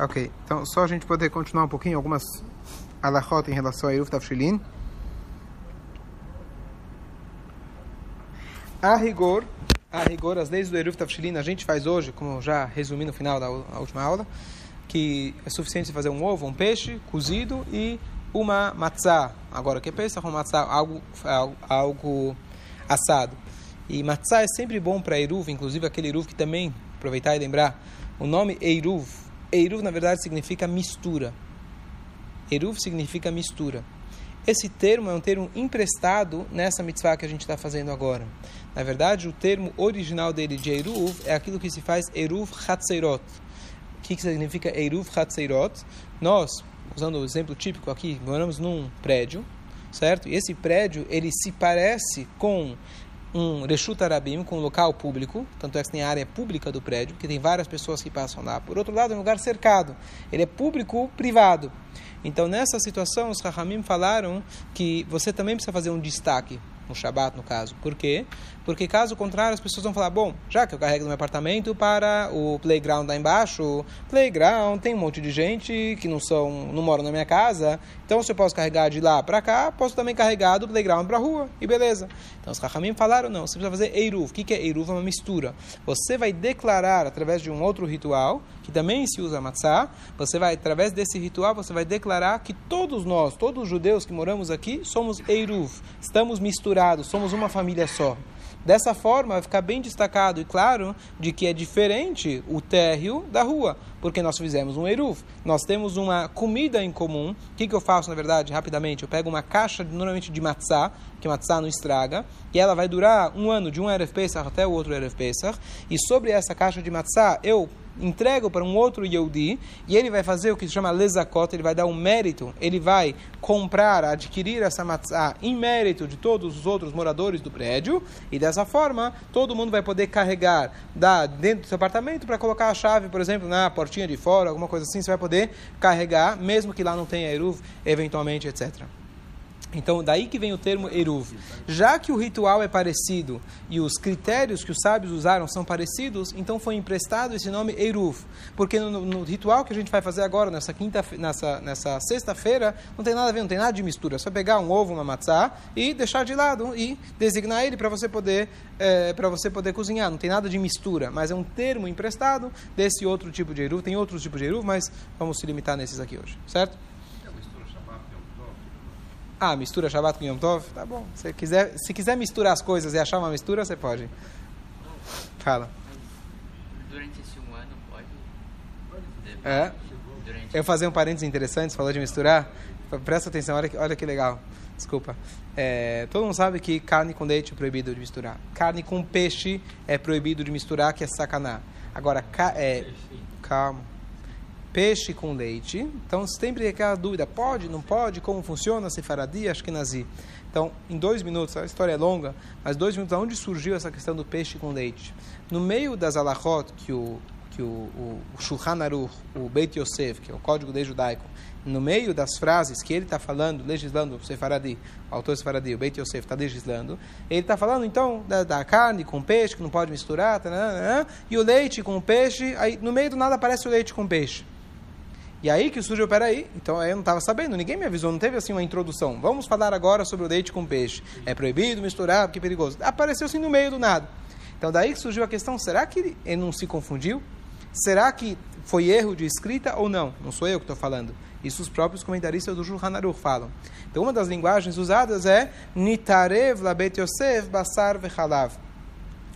Ok, então só a gente poder continuar um pouquinho algumas alahot em relação a Eruv Tafshilin. A rigor, a rigor, as leis do Eruv Tafshilin a gente faz hoje, como já resumi no final da última aula, que é suficiente fazer um ovo, um peixe cozido e uma matzá. Agora, que é peixe, uma matzá, algo, algo assado. E matzá é sempre bom para Eruv, inclusive aquele Eruv que também, aproveitar e lembrar, o nome Eruv, Eruv na verdade significa mistura. Eruv significa mistura. Esse termo é um termo emprestado nessa mitzvah que a gente está fazendo agora. Na verdade, o termo original dele de Eruv é aquilo que se faz Eruv Hatzeirot. O que, que significa Eruv Hatzeirot? Nós, usando o exemplo típico aqui, moramos num prédio, certo? E esse prédio, ele se parece com um Reshut Arabim, com um local público, tanto é que tem a área pública do prédio, que tem várias pessoas que passam lá. Por outro lado, é um lugar cercado, ele é público-privado. Então, nessa situação, os Rahamim falaram que você também precisa fazer um destaque no Shabat, no caso. Por quê? Porque caso contrário, as pessoas vão falar: bom, já que eu carrego no meu apartamento para o playground lá embaixo, playground tem um monte de gente que não são, não moram na minha casa, então se eu posso carregar de lá para cá, posso também carregar do playground para a rua, e beleza. Então os Rahamim falaram: não, você precisa fazer Eiruv. O que é Eiruv? É uma mistura. Você vai declarar através de um outro ritual, que também se usa matzah, você vai, através desse ritual, você vai declarar que todos nós, todos os judeus que moramos aqui, somos Eiruv, estamos misturados, somos uma família só. Dessa forma, vai ficar bem destacado e claro de que é diferente o térreo da rua, porque nós fizemos um eruv. Nós temos uma comida em comum. O que, que eu faço, na verdade, rapidamente? Eu pego uma caixa, normalmente de matzá, que matzá não estraga, e ela vai durar um ano, de um Erev Pesach até o outro Erev Pesach, e sobre essa caixa de matzá, eu entrego para um outro Yehudi e ele vai fazer o que se chama lezakot, ele vai dar um mérito, ele vai comprar, adquirir essa matzah em mérito de todos os outros moradores do prédio e dessa forma todo mundo vai poder carregar da, dentro do seu apartamento para colocar a chave, por exemplo, na portinha de fora, alguma coisa assim, você vai poder carregar, mesmo que lá não tenha eruv, eventualmente, etc. Então, daí que vem o termo Eruv. Já que o ritual é parecido e os critérios que os sábios usaram são parecidos, então foi emprestado esse nome Eruv. Porque no, no ritual que a gente vai fazer agora, nessa, quinta, nessa, nessa sexta-feira, não tem nada a ver, não tem nada de mistura. É só pegar um ovo, uma matzá e deixar de lado e designar ele para você, poder, é, você poder cozinhar. Não tem nada de mistura, mas é um termo emprestado desse outro tipo de Eruv. Tem outros tipos de Eruv, mas vamos se limitar nesses aqui hoje, certo? Ah, mistura Shabbat com Yom Tov? Tá bom. Se quiser, se quiser misturar as coisas e achar uma mistura, você pode. Fala. Durante esse um ano, pode? É. Eu fazer um parênteses interessante, você falou de misturar. Presta atenção, olha que, olha que legal. Desculpa. É, todo mundo sabe que carne com leite é proibido de misturar. Carne com peixe é proibido de misturar, que é sacaná. Agora, ca, é, calma peixe com leite. Então sempre aquela dúvida, pode, não pode, como funciona, se faradi, acho que nazi. Então, em dois minutos, a história é longa, mas dois minutos, aonde surgiu essa questão do peixe com leite? No meio das alahot, que o, que o, o, o Shulchan Aruch, o Beit Yosef, que é o código de judaico, no meio das frases que ele está falando, legislando, o Sefaradi, o autor Sefaradi, o Beit Yosef está legislando, ele está falando então da, da, carne com peixe, que não pode misturar, tá, né, né, né, e o leite com peixe, aí no meio do nada aparece o leite com peixe. E aí que surgiu, peraí, então eu não estava sabendo, ninguém me avisou, não teve assim uma introdução. Vamos falar agora sobre o leite com peixe. É proibido misturar, porque é perigoso. Apareceu assim no meio do nada. Então daí que surgiu a questão, será que ele não se confundiu? Será que foi erro de escrita ou não? Não sou eu que estou falando. Isso os próprios comentaristas do Shulchan Aruch falam. Então uma das linguagens usadas é Nitarev la Bet Yosef basar vechalav.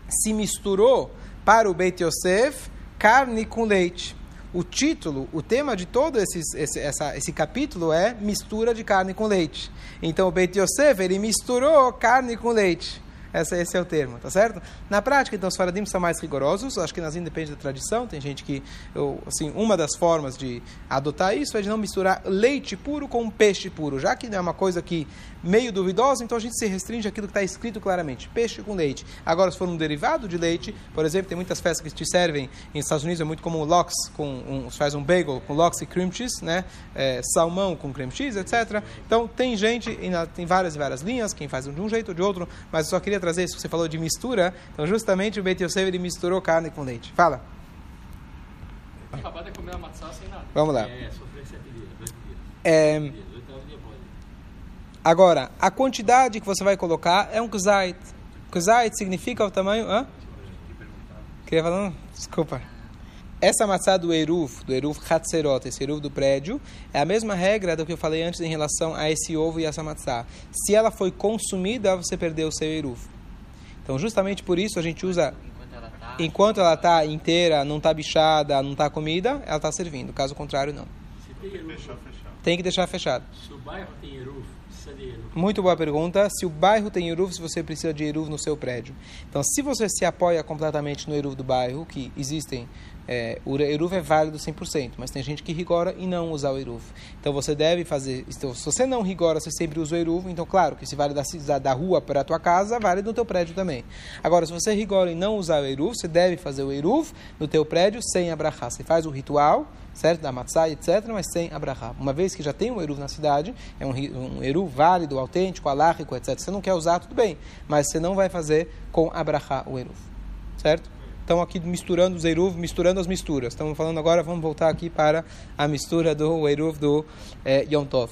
Se misturou para o Beit Yosef carne com leite o título, o tema de todo esses, esse, essa, esse capítulo é mistura de carne com leite. Então o Beit Yosef, ele misturou carne com leite. Esse é o termo, tá certo? Na prática, então, os faradim são mais rigorosos. Acho que nas independe da tradição. Tem gente que, eu, assim, uma das formas de adotar isso é de não misturar leite puro com peixe puro. Já que é uma coisa que meio duvidosa, então a gente se restringe àquilo que está escrito claramente: peixe com leite. Agora, se for um derivado de leite, por exemplo, tem muitas festas que te servem. Nos Estados Unidos é muito comum lox, com um, faz um bagel com lox e cream cheese, né? É, salmão com cream cheese, etc. Então, tem gente, tem várias e várias linhas, quem faz de um jeito ou de outro, mas eu só queria trazer isso que você falou de mistura. Então, justamente o Beit Yosef ele misturou carne com leite. Fala. Acabada é comer a matzá sem nada. Vamos lá. É, sofrer sete dias, oito dias. É, Dias, dias pode. agora, a quantidade que você vai colocar é um kuzait. Kuzait significa o tamanho... Hã? Queria falar? Desculpa. Essa matzá do Eruv, do Eruv Hatzerot, esse Eruv do prédio, é a mesma regra do que eu falei antes em relação a esse ovo e essa matzá. Se ela foi consumida, você perdeu o seu Eruv. Então, justamente por isso, a gente usa... Enquanto ela tá. Está inteira, não está bichada, não está comida, ela está servindo. Caso contrário, não. Tem eruv, Tem que deixar fechado. se o bairro tem eruv, precisa de eruv. Muito boa pergunta. Se o bairro tem Eruv, se você precisa de Eruv no seu prédio. Então, se você se apoia completamente no Eruv do bairro, que existem, é, o Eruv é válido 100%, mas tem gente que rigora e não usa o Eruv. Então, você deve fazer... Então, se você não rigora, você sempre usa o Eruv. Então, claro que se vale da, da rua para a tua casa, vale no teu prédio também. Agora, se você rigora e não usar o Eruv, você deve fazer o Eruv no teu prédio sem abrahar. Você faz o ritual, certo? Da matzah, etc., mas sem abrahar. Uma vez que já tem um Eruv na cidade, é um, um Eruv válido, autêntico, alárrico, etc. Você não quer usar, tudo bem, mas você não vai fazer com abrahar o Eruv, certo? Estão aqui misturando os Eruv, misturando as misturas. Estamos falando agora, vamos voltar aqui para a mistura do Eruv do eh, Yom Tov.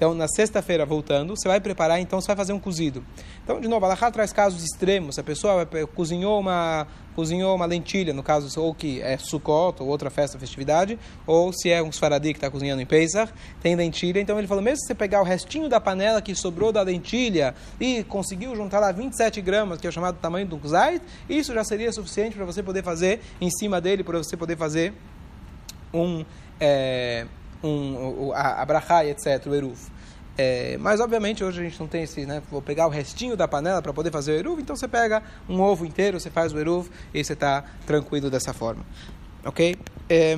Então, na sexta-feira, voltando, você vai preparar, então você vai fazer um cozido. Então, de novo, a traz casos extremos. A pessoa vai- cozinhou uma, cozinhou uma lentilha, no caso, ou que é Sukkot, ou outra festa, festividade, ou se é um Sfaradi que está cozinhando em Pesach, tem lentilha. Então, ele falou, mesmo se você pegar o restinho da panela que sobrou da lentilha e conseguiu juntar lá 27 gramas, que é o chamado tamanho do zait, isso já seria suficiente para você poder fazer em cima dele, para você poder fazer um, é, um a, a brachá etc, o eruv. É, mas obviamente hoje a gente não tem esse, né? Vou pegar o restinho da panela para poder fazer o eruv, então você pega um ovo inteiro, você faz o eruv e você está tranquilo dessa forma, ok? É,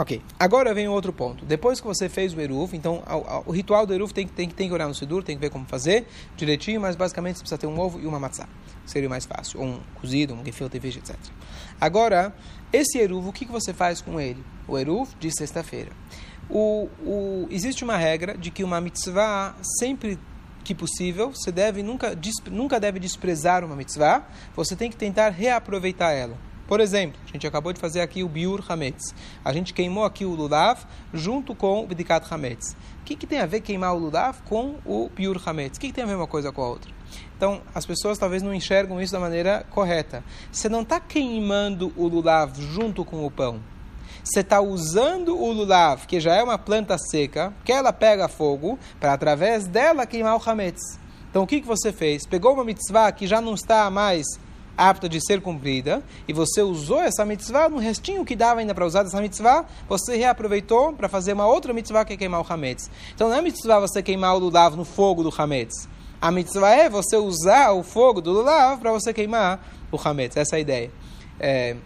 Ok, agora vem outro ponto. Depois que você fez o Eruv, então ao- ao- o ritual do Eruv tem, tem, tem que olhar no Sidur, tem que ver como fazer direitinho, mas basicamente você precisa ter um ovo e uma matzá. Seria mais fácil. Ou um cozido, um gefilte fish, etc. Agora, esse Eruv, o que, que você faz com ele? O Eruv de sexta-feira. O, o, existe uma regra de que uma mitzvah, sempre que possível, você deve nunca, nunca deve desprezar uma mitzvah, você tem que tentar reaproveitar ela. Por exemplo, a gente acabou de fazer aqui o Biur Hametz. A gente queimou aqui o Lulav junto com o Bdikat Hametz. O que, que tem a ver queimar o Lulav com o Biur Hametz? O que, que tem a ver uma coisa com a outra? Então, as pessoas talvez não enxergam isso da maneira correta. Você não está queimando o Lulav junto com o pão. Você está usando o lulav, que já é uma planta seca, que ela pega fogo, para através dela queimar o hametz. Então o que, que você fez? Pegou uma mitzvah que já não está mais apta de ser cumprida, e você usou essa mitzvah, no restinho que dava ainda para usar dessa mitzvah, você reaproveitou para fazer uma outra mitzvah que é queimar o hametz. Então não é mitzvah você queimar o lulav no fogo do hametz. A mitzvah é você usar o fogo do lulav para você queimar o hametz. Essa é a ideia. É,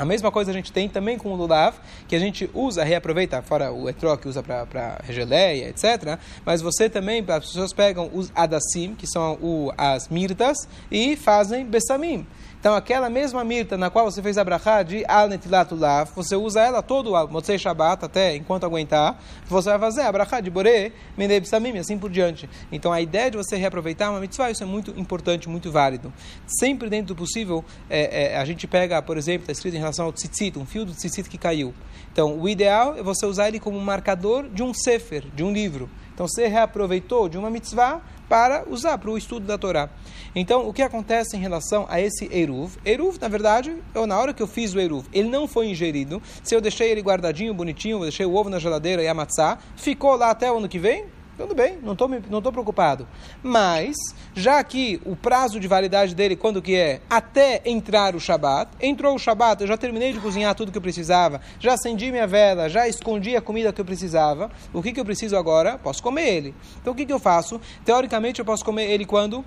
a mesma coisa a gente tem também com o lulav, que a gente usa, reaproveita, fora o etró que usa para geleia, etc. Mas você também, as pessoas pegam os adassim, que são o, as mirtas, e fazem bessamim. Então, aquela mesma mirta na qual você fez a brachá de al netilat você usa ela todo o Motzei Shabbat, até enquanto aguentar, você vai fazer a brachá de boré, menei bessamim, e assim por diante. Então, a ideia de você reaproveitar uma mitzvah, isso é muito importante, muito válido. Sempre dentro do possível, é, é, a gente pega, por exemplo, está escrito em relação ao tzitzit, um fio do tzitzit que caiu. Então, o ideal é você usar ele como marcador de um sefer, de um livro. Então, você reaproveitou de uma mitzvah para usar para o estudo da Torá. Então, o que acontece em relação a esse Eruv? Eruv, na verdade, eu, na hora que eu fiz o Eruv, ele não foi ingerido. Se eu deixei ele guardadinho, bonitinho, deixei o ovo na geladeira e a ficou lá até o ano que vem, tudo bem, não estou não tô preocupado. Mas, já que o prazo de validade dele, quando que é? Até entrar o Shabat. Entrou o Shabat, eu já terminei de cozinhar tudo que eu precisava, já acendi minha vela, já escondi a comida que eu precisava. O que, que eu preciso agora? Posso comer ele. Então, o que, que eu faço? Teoricamente, eu posso comer ele quando?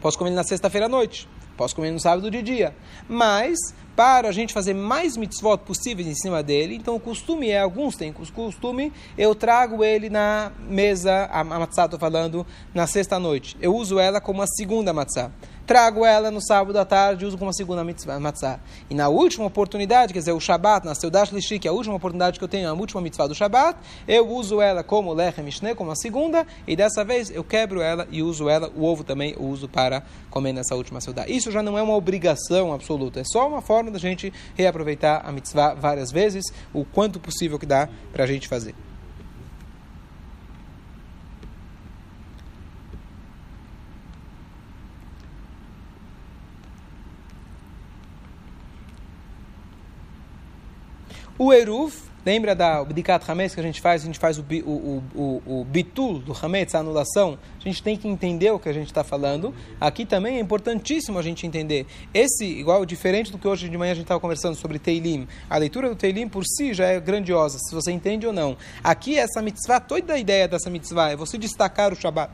Posso comer ele na sexta-feira à noite. Posso comer no sábado de dia. Mas, para a gente fazer mais mitzvot possíveis em cima dele, então o costume é, alguns têm costume, eu trago ele na mesa, a, matzá estou falando, na sexta-noite. Eu uso ela como a segunda matzá. trago ela no sábado à tarde uso como a segunda mitzvah, matzah. E na última oportunidade, quer dizer, o Shabat, na Seudash Lishi, que é a última oportunidade que eu tenho, a última mitzvah do Shabat, eu uso ela como lechem mishne, como a segunda, e dessa vez eu quebro ela e uso ela, o ovo também eu uso para comer nessa última Seudah. Isso já não é uma obrigação absoluta, é só uma forma da gente reaproveitar a mitzvah várias vezes, o quanto possível que dá para a gente fazer. O Eruv, lembra da Bdikat Hametz que a gente faz? A gente faz o, o, o, o bitul do Hametz, a anulação. A gente tem que entender o que a gente está falando. Aqui também é importantíssimo a gente entender. Esse, igual, diferente do que hoje de manhã a gente estava conversando sobre Teilim. A leitura do Teilim por si já é grandiosa, se você entende ou não. Aqui, essa mitzvah, toda a ideia dessa mitzvah é você destacar o Shabbat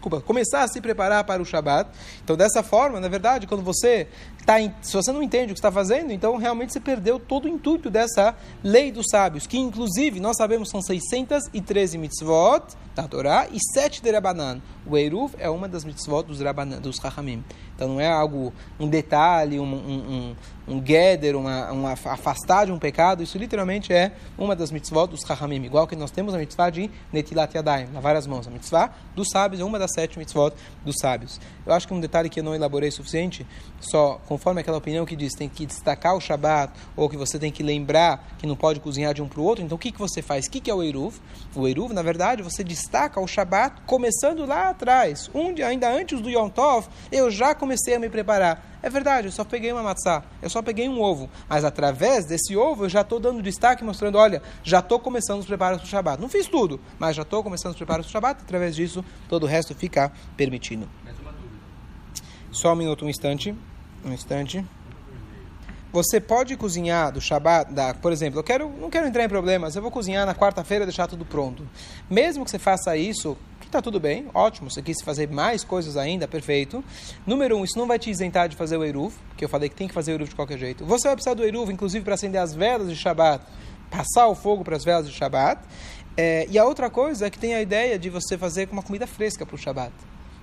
desculpa, começar a se preparar para o Shabat. Então, dessa forma, na verdade, quando você está, se você não entende o que está fazendo, então realmente você perdeu todo o intuito dessa lei dos sábios, que inclusive nós sabemos são 613 mitzvot da Torá e 7 de Rabanan. O Eruv é uma das mitzvot dos, Rabanan, dos Rahamim. Então não é algo, um detalhe, um, um, um, um gather, uma, afastar de um pecado. Isso literalmente é uma das mitzvot dos Rahamim. Igual que nós temos a mitzvah de Netilat Yadayim, lavar as mãos. A mitzvah dos sábios é uma das sete mitzvot dos sábios. Eu acho que um detalhe que eu não elaborei suficiente, só conforme aquela opinião que diz, tem que destacar o Shabat, ou que você tem que lembrar que não pode cozinhar de um para o outro. Então o que, que você faz? O que, que é o Eruv? O Eruv, na verdade, você destaca o Shabat começando lá atrás. Dia, ainda antes do Yom Tov, eu já comecei comecei a me preparar. É verdade, eu só peguei uma matzá, eu só peguei um ovo. Mas através desse ovo eu já estou dando destaque, mostrando, olha, já estou começando os preparos para o Shabat. Não fiz tudo, mas já estou começando os preparos para o Shabat. Através disso, todo o resto fica permitido. Só um minuto, um instante. Um instante. Você pode cozinhar do Shabat, da, por exemplo, eu quero, não quero entrar em problemas, eu vou cozinhar na quarta-feira e deixar tudo pronto. Mesmo que você faça isso, está tudo bem, ótimo. Você quis fazer mais coisas ainda, perfeito. Número um, isso não vai te isentar de fazer o Eruv, porque eu falei que tem que fazer o Eruv de qualquer jeito. Você vai precisar do Eruv, inclusive, para acender as velas de Shabat, passar o fogo para as velas de Shabat. É, e a outra coisa é que tem a ideia de você fazer com uma comida fresca para o Shabat.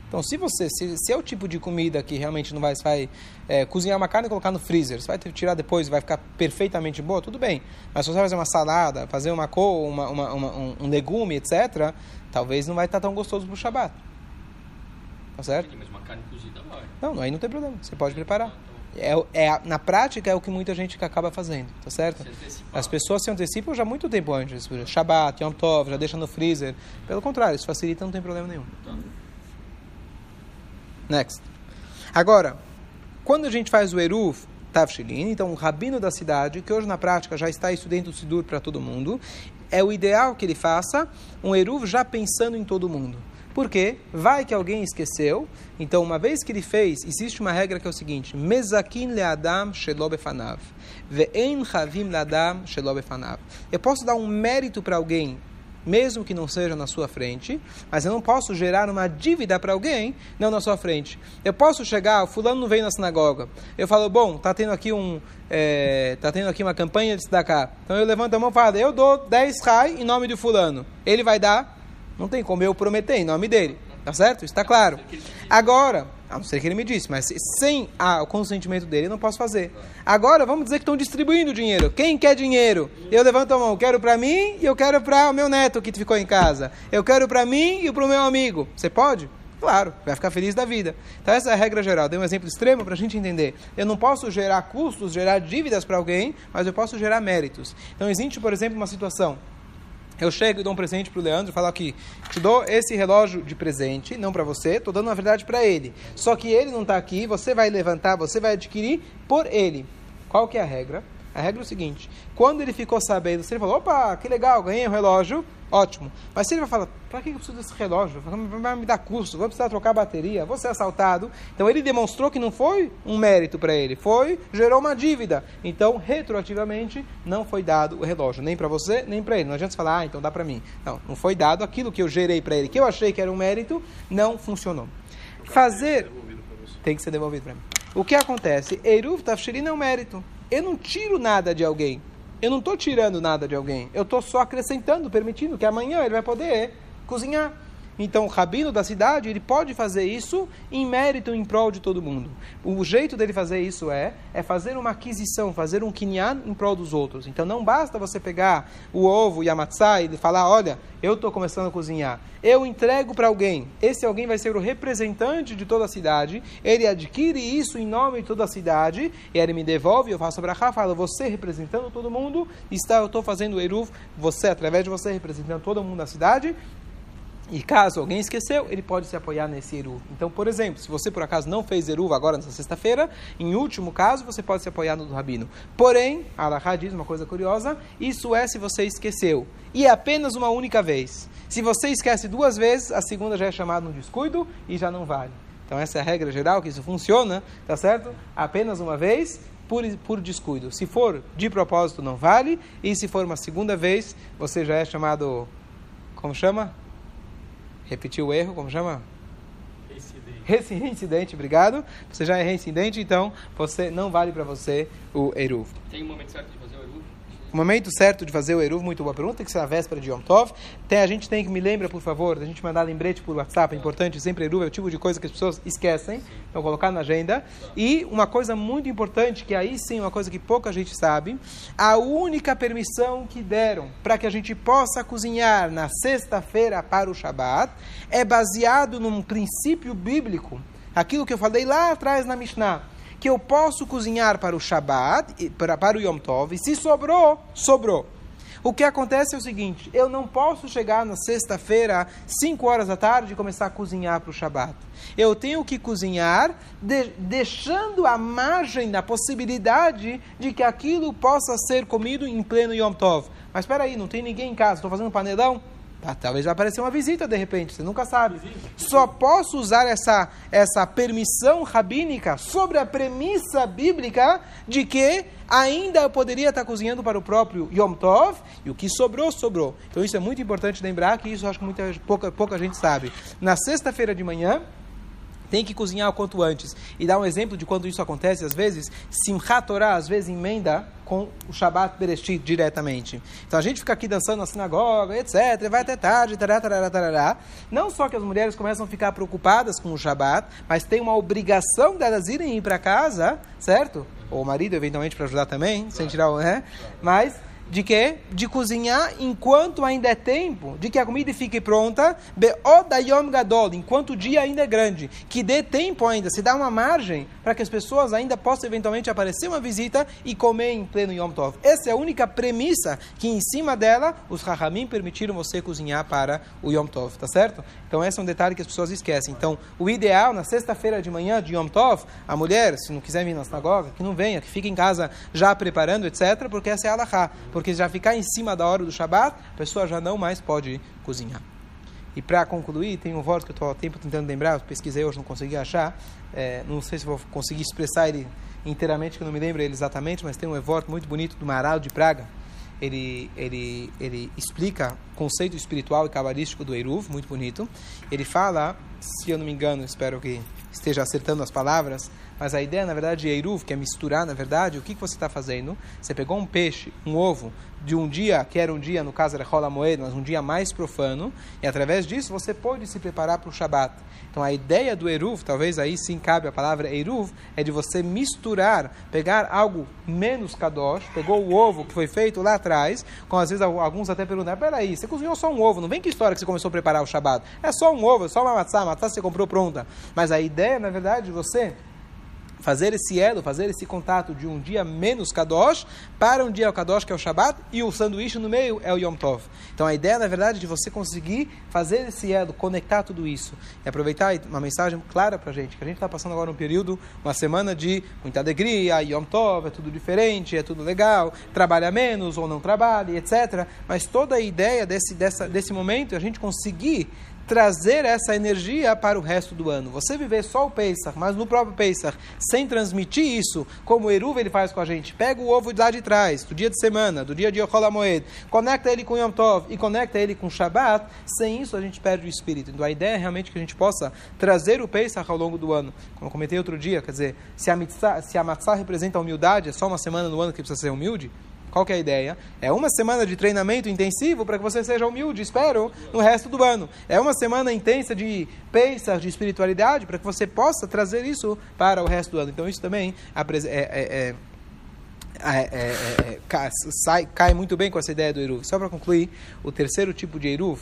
Então, se você, se, se, é o tipo de comida que realmente não vai, vai é, cozinhar uma carne e colocar no freezer, você vai tirar depois e vai ficar perfeitamente boa, tudo bem. Mas se você vai fazer uma salada, fazer uma cor, uma, uma, uma, um, um, legume, etc., talvez não vai estar tão gostoso para o Shabat. Tá certo? Mas uma carne cozida vai. Não, aí não tem problema, você pode preparar. É, é, na prática é o que muita gente acaba fazendo, tá certo? As pessoas se antecipam já muito tempo antes. Shabat, Yom Tov, já deixa no freezer. Pelo contrário, isso facilita, não tem problema nenhum. Next. Agora, quando a gente faz o Eruv Tavshilin, então o rabino da cidade, que hoje na prática já está isso dentro do Sidur para todo mundo, é o ideal que ele faça um Eruv já pensando em todo mundo. Por quê? Vai que alguém esqueceu. Então, uma vez que ele fez, existe uma regra que é o seguinte: Mezakin leadam shelobefanav. Ve'en chavim leadam shelobefanav. Eu posso dar um mérito para alguém mesmo que não seja na sua frente, mas eu não posso gerar uma dívida para alguém não na sua frente. Eu posso chegar, fulano não veio na sinagoga. Eu falo, bom, tá tendo aqui um, é, tá tendo aqui uma campanha de cá. Então eu levanto a mão e falo, eu dou 10 rai em nome do fulano. Ele vai dar? Não tem como eu prometer em nome dele. Tá certo? Está claro. Agora, a não ser que ele me disse, mas sem a, o consentimento dele eu não posso fazer. Agora, vamos dizer que estão distribuindo dinheiro. Quem quer dinheiro? Eu levanto a mão, quero para mim e eu quero para o meu neto que ficou em casa. Eu quero para mim e para o meu amigo. Você pode? Claro, vai ficar feliz da vida. Então essa é a regra geral. Dei um exemplo extremo para a gente entender. Eu não posso gerar custos, gerar dívidas para alguém, mas eu posso gerar méritos. Então existe, por exemplo, uma situação eu chego e dou um presente para o Leandro e falo aqui, te dou esse relógio de presente, não para você, estou dando na verdade para ele. Só que ele não está aqui, você vai levantar, você vai adquirir por ele. Qual que é a regra? A regra é o seguinte: quando ele ficou sabendo, se ele falou, opa, que legal, ganhei um relógio, ótimo. Mas se ele vai falar, para que eu preciso desse relógio? Vai me dar custo, vou precisar trocar a bateria, vou ser assaltado. Então ele demonstrou que não foi um mérito para ele, foi, gerou uma dívida. Então, retroativamente, não foi dado o relógio, nem para você, nem para ele. Não adianta você falar, ah, então dá para mim. Não, não foi dado aquilo que eu gerei para ele, que eu achei que era um mérito, não funcionou. Fazer. Tem que ser devolvido para mim. O que acontece? Eruv Tafshirin é um mérito. Eu não tiro nada de alguém. Eu não estou tirando nada de alguém. Eu estou só acrescentando, permitindo que amanhã ele vai poder cozinhar. Então o rabino da cidade, ele pode fazer isso em mérito, em prol de todo mundo. O jeito dele fazer isso é, é fazer uma aquisição, fazer um kinyan em prol dos outros. Então não basta você pegar o ovo e a e falar, olha, eu estou começando a cozinhar. Eu entrego para alguém. Esse alguém vai ser o representante de toda a cidade. Ele adquire isso em nome de toda a cidade e ele me devolve. Eu faço brachá, falo, você representando todo mundo, está, eu estou fazendo o você, através de você, representando todo mundo da cidade, e caso alguém esqueceu, ele pode se apoiar nesse Eruv. Então, por exemplo, se você por acaso não fez Eruv agora nessa sexta-feira, em último caso, você pode se apoiar no do Rabino. Porém, a Alahá diz uma coisa curiosa, isso é se você esqueceu. E é apenas uma única vez. Se você esquece duas vezes, a segunda já é chamada no descuido e já não vale. Então, essa é a regra geral, que isso funciona, tá certo? Apenas uma vez, por, por descuido. Se for de propósito, não vale. E se for uma segunda vez, você já é chamado... Como chama? Repetiu o erro, como chama? Reincidente. Reincidente, obrigado. Você já é reincidente, então você não vale para você o Eruv. Tem um momento certo de fazer o Eruv? O momento certo de fazer o Eruv, muito boa pergunta, que ser a véspera de Yom Tov. Tem, a gente tem que, me lembra, por favor, da gente mandar lembrete por WhatsApp, é importante, sempre Eruv é o tipo de coisa que as pessoas esquecem, então colocar na agenda. E uma coisa muito importante, que aí sim é uma coisa que pouca gente sabe, a única permissão que deram para que a gente possa cozinhar na sexta-feira para o Shabat é baseado num princípio bíblico, aquilo que eu falei lá atrás na Mishnah que eu posso cozinhar para o Shabat, para, para o Yom Tov, e se sobrou, sobrou. O que acontece é o seguinte: eu não posso chegar na sexta-feira, 5 horas da tarde, e começar a cozinhar para o Shabat. Eu tenho que cozinhar, de, deixando a margem da possibilidade de que aquilo possa ser comido em pleno Yom Tov. Mas espera aí, não tem ninguém em casa, estou fazendo panelão? Ah, talvez vai aparecer uma visita de repente, você nunca sabe. Só posso usar essa, essa permissão rabínica sobre a premissa bíblica de que ainda eu poderia estar cozinhando para o próprio Yom Tov e o que sobrou, sobrou. Então isso é muito importante lembrar que isso acho que muita, pouca, pouca gente sabe. Na sexta-feira de manhã, tem que cozinhar o quanto antes. E dar um exemplo de quando isso acontece, às vezes, Simchat Torah, às vezes, emenda com o Shabbat Bereshit diretamente. Então a gente fica aqui dançando na sinagoga, etc., vai até tarde, tarará, tarará, tarará. Não só que as mulheres começam a ficar preocupadas com o Shabbat, mas tem uma obrigação delas irem ir para casa, certo? Ou o marido, eventualmente, para ajudar também, sem tirar o... Né? Mas de que? De cozinhar enquanto ainda é tempo, de que a comida fique pronta, enquanto o dia ainda é grande, que dê tempo ainda, se dá uma margem para que as pessoas ainda possam eventualmente aparecer uma visita e comer em pleno Yom Tov. Essa é a única premissa que em cima dela os Rahamim permitiram você cozinhar para o Yom Tov, tá certo? Então esse é um detalhe que as pessoas esquecem. Então o ideal na sexta-feira de manhã de Yom Tov, a mulher, se não quiser vir na sinagoga, que não venha, que fique em casa já preparando, etc, porque essa é a Allahá porque já ficar em cima da hora do Shabat, a pessoa já não mais pode cozinhar. E para concluir, tem um voto que eu estou há tempo tentando lembrar, pesquisei hoje, não consegui achar, é, não sei se vou conseguir expressar ele inteiramente, que eu não me lembro ele exatamente, mas tem um voto muito bonito do Maral de Praga, ele, ele, ele explica o conceito espiritual e cabalístico do Eruv, muito bonito. Ele fala, se eu não me engano, espero que esteja acertando as palavras, mas a ideia, na verdade, de Eruv, que é misturar, na verdade, o que, que você está fazendo? Você pegou um peixe, um ovo, de um dia, que era um dia, no caso era Rola Moed, mas um dia mais profano, e através disso você pode se preparar para o Shabat. Então a ideia do Eruv, talvez aí sim cabe a palavra Eruv, é de você misturar, pegar algo menos Kadosh, pegou o ovo que foi feito lá atrás, com às vezes alguns até perguntam, peraí, você cozinhou só um ovo, não vem que história que você começou a preparar o Shabat. É só um ovo, é só uma matzá, matzá você comprou pronta. Mas a ideia, na verdade, de você fazer esse elo, fazer esse contato de um dia menos Kadosh para um dia o Kadosh, que é o Shabat, e o sanduíche no meio é o Yom Tov. Então a ideia, na verdade, é de você conseguir fazer esse elo, conectar tudo isso e aproveitar uma mensagem clara para a gente, que a gente está passando agora um período, uma semana de muita alegria, Yom Tov, é tudo diferente, é tudo legal, trabalha menos ou não trabalha, etc. Mas toda a ideia desse, dessa, desse momento é a gente conseguir trazer essa energia para o resto do ano. Você viver só o Pesach, mas no próprio Pesach, sem transmitir isso, como o Eruv ele faz com a gente, pega o ovo de lá de trás, do dia de semana, do dia de Yochol Moed, conecta ele com Yom Tov e conecta ele com Shabbat, sem isso a gente perde o espírito. Então a ideia é realmente que a gente possa trazer o Pesach ao longo do ano. Como eu comentei outro dia, quer dizer, se a, mitzah, se a matzah representa a humildade, é só uma semana no ano que precisa ser humilde, Qual que é a ideia? É uma semana de treinamento intensivo para que você seja humilde, espero, no resto do ano. É uma semana intensa de pensar, de espiritualidade, para que você possa trazer isso para o resto do ano. Então, isso também é, é, é, sai, cai muito bem com essa ideia do Eruv. Só para concluir, o terceiro tipo de Eruv,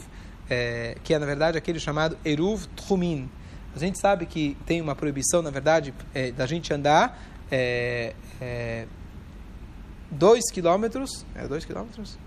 que é, na verdade, aquele chamado Eruv Trumin. A gente sabe que tem uma proibição, na verdade, da gente andar é, é, dois quilômetros, é dois quilômetros?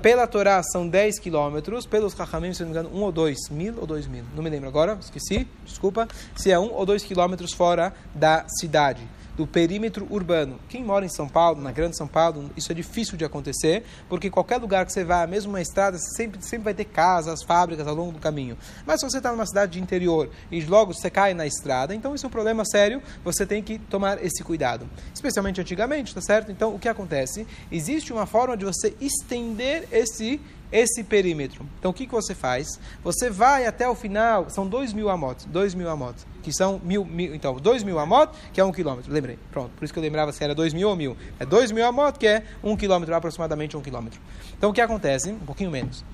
Pela Torá são 10 quilômetros, pelos Rahamim, se não me engano, um ou dois mil ou dois mil, não me lembro agora, esqueci, desculpa, se é um ou dois quilômetros fora da cidade do perímetro urbano. Quem mora em São Paulo, na Grande São Paulo, isso é difícil de acontecer, porque qualquer lugar que você vá, mesmo uma estrada, sempre, sempre vai ter casas, fábricas ao longo do caminho. Mas se você está numa cidade de interior e logo você cai na estrada, então isso é um problema sério, você tem que tomar esse cuidado. Especialmente antigamente, tá certo? Então o que acontece? Existe uma forma de você estender esse esse perímetro. Então, o que, que você faz? Você vai até o final, são dois mil amot, dois mil amot, que são mil, mil então, dois mil amot, que é um quilômetro, lembrei, pronto, por isso que eu lembrava se era dois mil ou mil. É dois mil amot, que é um quilômetro, aproximadamente um quilômetro. Então, o que acontece? Um pouquinho menos.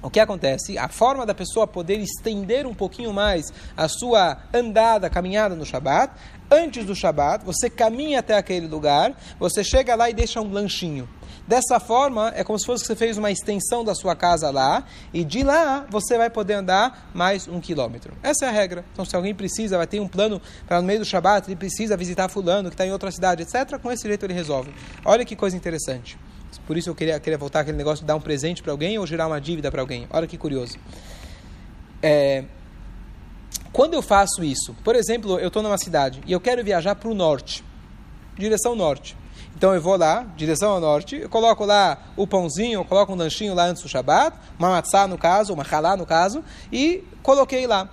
O que acontece? A forma da pessoa poder estender um pouquinho mais a sua andada, caminhada no Shabat, antes do Shabat, você caminha até aquele lugar, você chega lá e deixa um lanchinho. Dessa forma, é como se fosse que você fez uma extensão da sua casa lá, e de lá você vai poder andar mais um quilômetro. Essa é a regra. Então, se alguém precisa, vai ter um plano para no meio do Shabat, ele precisa visitar fulano que está em outra cidade, etc., com esse jeito ele resolve. Olha que coisa interessante. Por isso eu queria, queria voltar aquele negócio de dar um presente para alguém ou gerar uma dívida para alguém. Olha que curioso. É, quando eu faço isso, por exemplo, eu estou numa cidade e eu quero viajar para o norte, direção norte. Então eu vou lá, direção ao norte, eu coloco lá o pãozinho, eu coloco um lanchinho lá antes do Shabat, uma matzá no caso, uma halá no caso, e coloquei lá.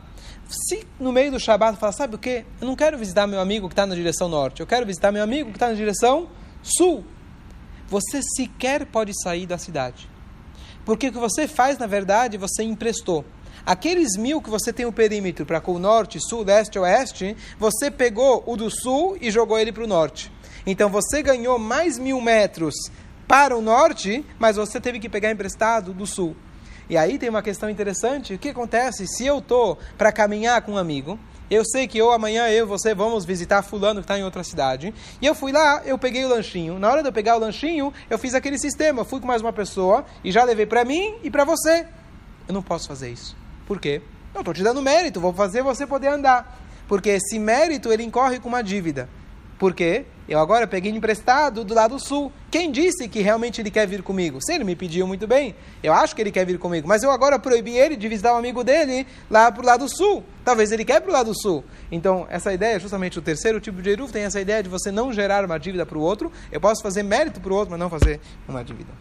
Se no meio do Shabat falar, sabe o que? Eu não quero visitar meu amigo que está na direção norte, eu quero visitar meu amigo que está na direção sul. Você sequer pode sair da cidade. Porque o que você faz, na verdade, você emprestou. Aqueles mil que você tem o perímetro para o norte, sul, leste, oeste, você pegou o do sul e jogou ele para o norte. Então você ganhou mais mil metros para o norte, mas você teve que pegar emprestado do sul. E aí tem uma questão interessante: o que acontece se eu estou para caminhar com um amigo? Eu sei que eu amanhã eu e você vamos visitar fulano que está em outra cidade. E eu fui lá, eu peguei o lanchinho. Na hora de eu pegar o lanchinho, eu fiz aquele sistema. Eu fui com mais uma pessoa e já levei para mim e para você. Eu não posso fazer isso. Por quê? Eu estou te dando mérito, vou fazer você poder andar. Porque esse mérito ele incorre com uma dívida. Por quê? Eu agora peguei emprestado do lado sul. Quem disse que realmente ele quer vir comigo? Se ele me pediu muito bem, eu acho que ele quer vir comigo. Mas eu agora proibi ele de visitar um amigo dele lá para o lado sul. Talvez ele quer para o lado sul. Então, essa ideia, justamente o terceiro tipo de Eruv, tem essa ideia de você não gerar uma dívida para o outro. Eu posso fazer mérito para o outro, mas não fazer uma dívida.